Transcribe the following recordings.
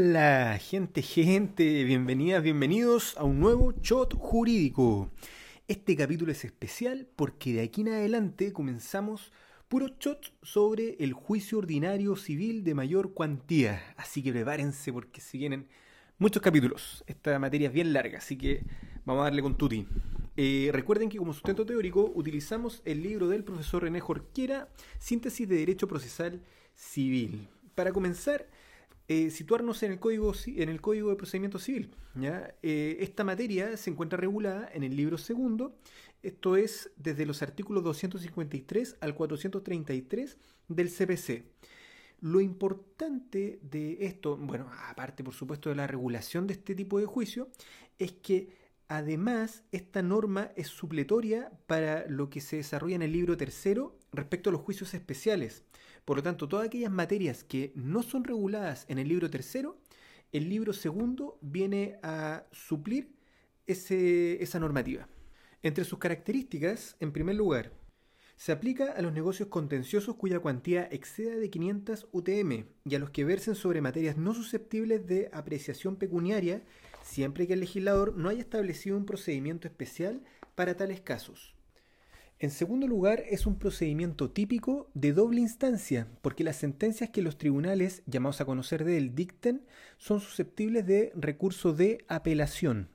Hola, gente, gente, bienvenidas, bienvenidos a un nuevo Shot Jurídico. Este capítulo es especial porque de aquí en adelante comenzamos puro shot sobre el juicio ordinario civil de mayor cuantía. Así que prepárense porque se vienen muchos capítulos. Esta materia es bien larga, así que vamos a darle con tuti. Eh, recuerden que como sustento teórico utilizamos el libro del profesor René Jorquera, Síntesis de Derecho Procesal Civil. Para comenzar, eh, situarnos en el, código, en el Código de Procedimiento Civil. Eh, esta materia se encuentra regulada en el libro segundo, esto es desde los artículos 253 al 433 del CPC. Lo importante de esto, bueno, aparte por supuesto de la regulación de este tipo de juicio, es que además esta norma es supletoria para lo que se desarrolla en el libro tercero respecto a los juicios especiales. Por lo tanto, todas aquellas materias que no son reguladas en el libro tercero, el libro segundo viene a suplir esa normativa. Entre sus características, en primer lugar, se aplica a los negocios contenciosos cuya cuantía exceda de 500 UTM y a los que versen sobre materias no susceptibles de apreciación pecuniaria, siempre que el legislador no haya establecido un procedimiento especial para tales casos. En segundo lugar, es un procedimiento típico de doble instancia, porque las sentencias que los tribunales, llamados a conocer de él, dicten, son susceptibles de recurso de apelación.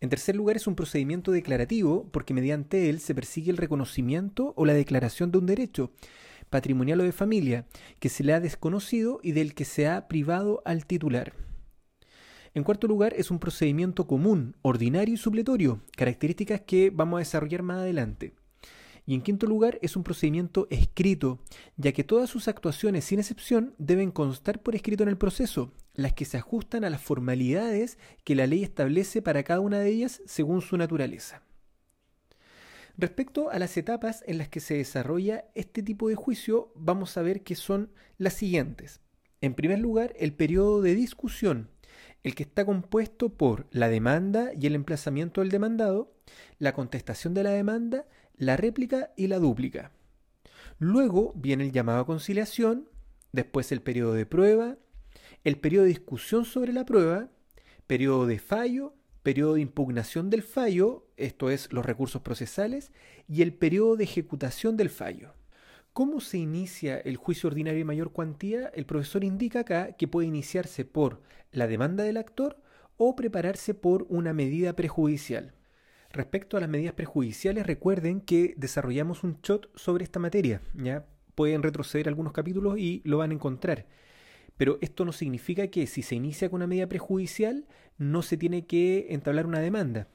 En tercer lugar, es un procedimiento declarativo, porque mediante él se persigue el reconocimiento o la declaración de un derecho, patrimonial o de familia, que se le ha desconocido y del que se ha privado al titular. En cuarto lugar, es un procedimiento común, ordinario y supletorio, características que vamos a desarrollar más adelante. Y en quinto lugar, es un procedimiento escrito, ya que todas sus actuaciones, sin excepción, deben constar por escrito en el proceso, las que se ajustan a las formalidades que la ley establece para cada una de ellas según su naturaleza. Respecto a las etapas en las que se desarrolla este tipo de juicio, vamos a ver que son las siguientes. En primer lugar, el periodo de discusión, el que está compuesto por la demanda y el emplazamiento del demandado, la contestación de la demanda la réplica y la dúplica. Luego viene el llamado a conciliación, después el periodo de prueba, el periodo de discusión sobre la prueba, periodo de fallo, periodo de impugnación del fallo, esto es los recursos procesales, y el periodo de ejecutación del fallo. ¿Cómo se inicia el juicio ordinario de mayor cuantía? El profesor indica acá que puede iniciarse por la demanda del actor o prepararse por una medida prejudicial. Respecto a las medidas prejudiciales, recuerden que desarrollamos un shot sobre esta materia. ¿ya? Pueden retroceder algunos capítulos y lo van a encontrar. Pero esto no significa que si se inicia con una medida prejudicial no se tiene que entablar una demanda,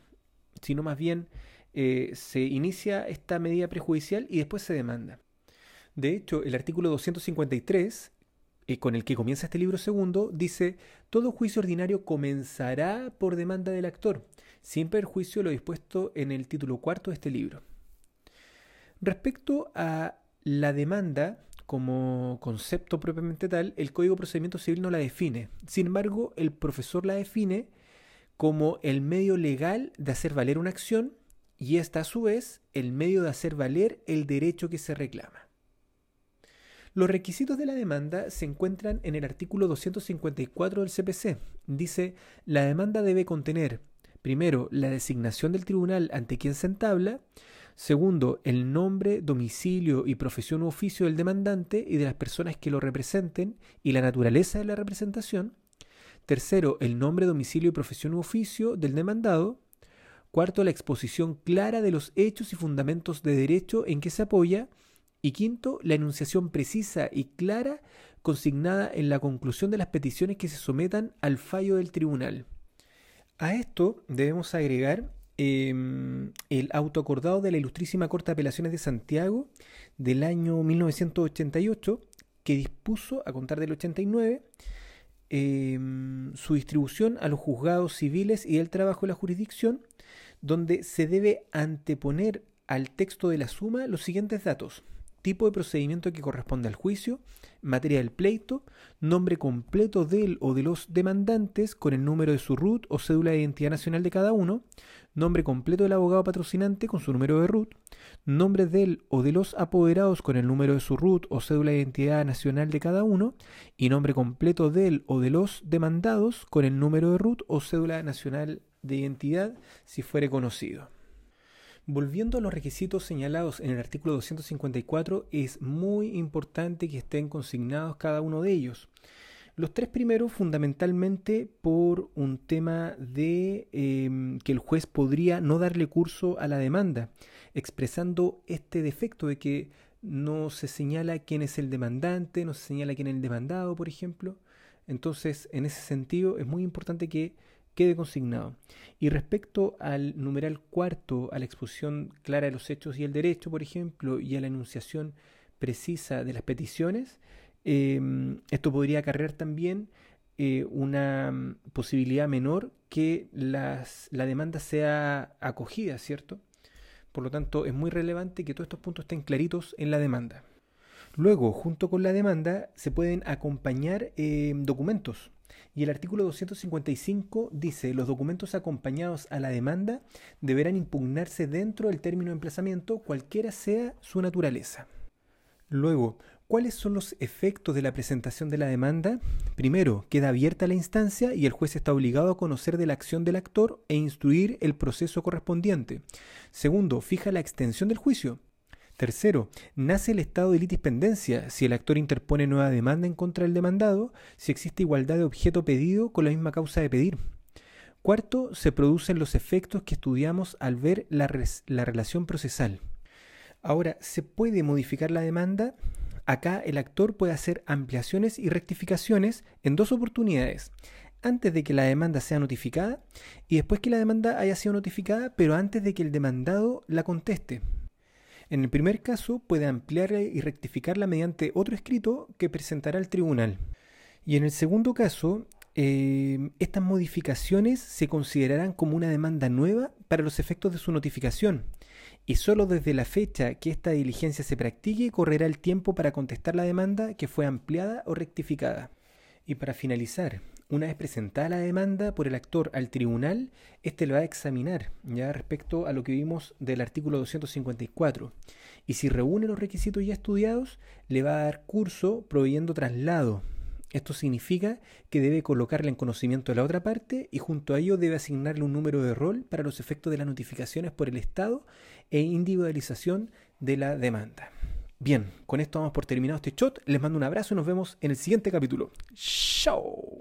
sino más bien eh, se inicia esta medida prejudicial y después se demanda. De hecho, el artículo 253, eh, con el que comienza este libro segundo, dice, todo juicio ordinario comenzará por demanda del actor sin perjuicio de lo dispuesto en el título cuarto de este libro. Respecto a la demanda como concepto propiamente tal, el Código de Procedimiento Civil no la define. Sin embargo, el profesor la define como el medio legal de hacer valer una acción y esta a su vez el medio de hacer valer el derecho que se reclama. Los requisitos de la demanda se encuentran en el artículo 254 del CPC. Dice, la demanda debe contener Primero, la designación del tribunal ante quien se entabla. Segundo, el nombre, domicilio y profesión u oficio del demandante y de las personas que lo representen y la naturaleza de la representación. Tercero, el nombre, domicilio y profesión u oficio del demandado. Cuarto, la exposición clara de los hechos y fundamentos de derecho en que se apoya. Y quinto, la enunciación precisa y clara consignada en la conclusión de las peticiones que se sometan al fallo del tribunal. A esto debemos agregar em, el autoacordado de la Ilustrísima Corte de Apelaciones de Santiago del año 1988, que dispuso, a contar del 89, em, su distribución a los juzgados civiles y el trabajo de la jurisdicción, donde se debe anteponer al texto de la suma los siguientes datos tipo de procedimiento que corresponde al juicio, materia del pleito, nombre completo del o de los demandantes con el número de su RUT o cédula de identidad nacional de cada uno, nombre completo del abogado patrocinante con su número de RUT, nombre del o de los apoderados con el número de su RUT o cédula de identidad nacional de cada uno, y nombre completo del o de los demandados con el número de RUT o cédula nacional de identidad si fuere conocido. Volviendo a los requisitos señalados en el artículo 254, es muy importante que estén consignados cada uno de ellos. Los tres primeros fundamentalmente por un tema de em, que el juez podría no darle curso a la demanda, expresando este defecto de que no se señala quién es el demandante, no se señala quién es el demandado, por ejemplo. Entonces, en ese sentido, es muy importante que quede consignado. Y respecto al numeral cuarto, a la exposición clara de los hechos y el derecho, por ejemplo, y a la enunciación precisa de las peticiones, Em, esto podría acarrear también eh, una mm, posibilidad menor que las, la demanda sea acogida, ¿cierto? Por lo tanto, es muy relevante que todos estos puntos estén claritos en la demanda. Luego, junto con la demanda, se pueden acompañar em, documentos. Y el artículo 255 dice, los documentos acompañados a la demanda deberán impugnarse dentro del término de emplazamiento, cualquiera sea su naturaleza. Luego, ¿Cuáles son los efectos de la presentación de la demanda? Primero, queda abierta la instancia y el juez está obligado a conocer de la acción del actor e instruir el proceso correspondiente. Segundo, fija la extensión del juicio. Tercero, nace el estado de litispendencia si el actor interpone nueva demanda en contra del demandado, si existe igualdad de objeto pedido con la misma causa de pedir. Cuarto, se producen los efectos que estudiamos al ver la, la relación procesal. Ahora, ¿se puede modificar la demanda? Acá el actor puede hacer ampliaciones y rectificaciones en dos oportunidades. Antes de que la demanda sea notificada y después que la demanda haya sido notificada, pero antes de que el demandado la conteste. En el primer caso puede ampliarla y rectificarla mediante otro escrito que presentará al tribunal. Y en el segundo caso, eh, estas modificaciones se considerarán como una demanda nueva para los efectos de su notificación y solo desde la fecha que esta diligencia se practique correrá el tiempo para contestar la demanda que fue ampliada o rectificada. Y para finalizar, una vez presentada la demanda por el actor al tribunal, éste lo va a examinar ya respecto a lo que vimos del artículo 254. Y si reúne los requisitos ya estudiados, le va a dar curso proveyendo traslado esto significa que debe colocarle en conocimiento de la otra parte y junto a ello debe asignarle un número de rol para los efectos de las notificaciones por el Estado e individualización de la demanda. Bien, con esto vamos por terminado este shot. Les mando un abrazo y nos vemos en el siguiente capítulo. ¡Chao!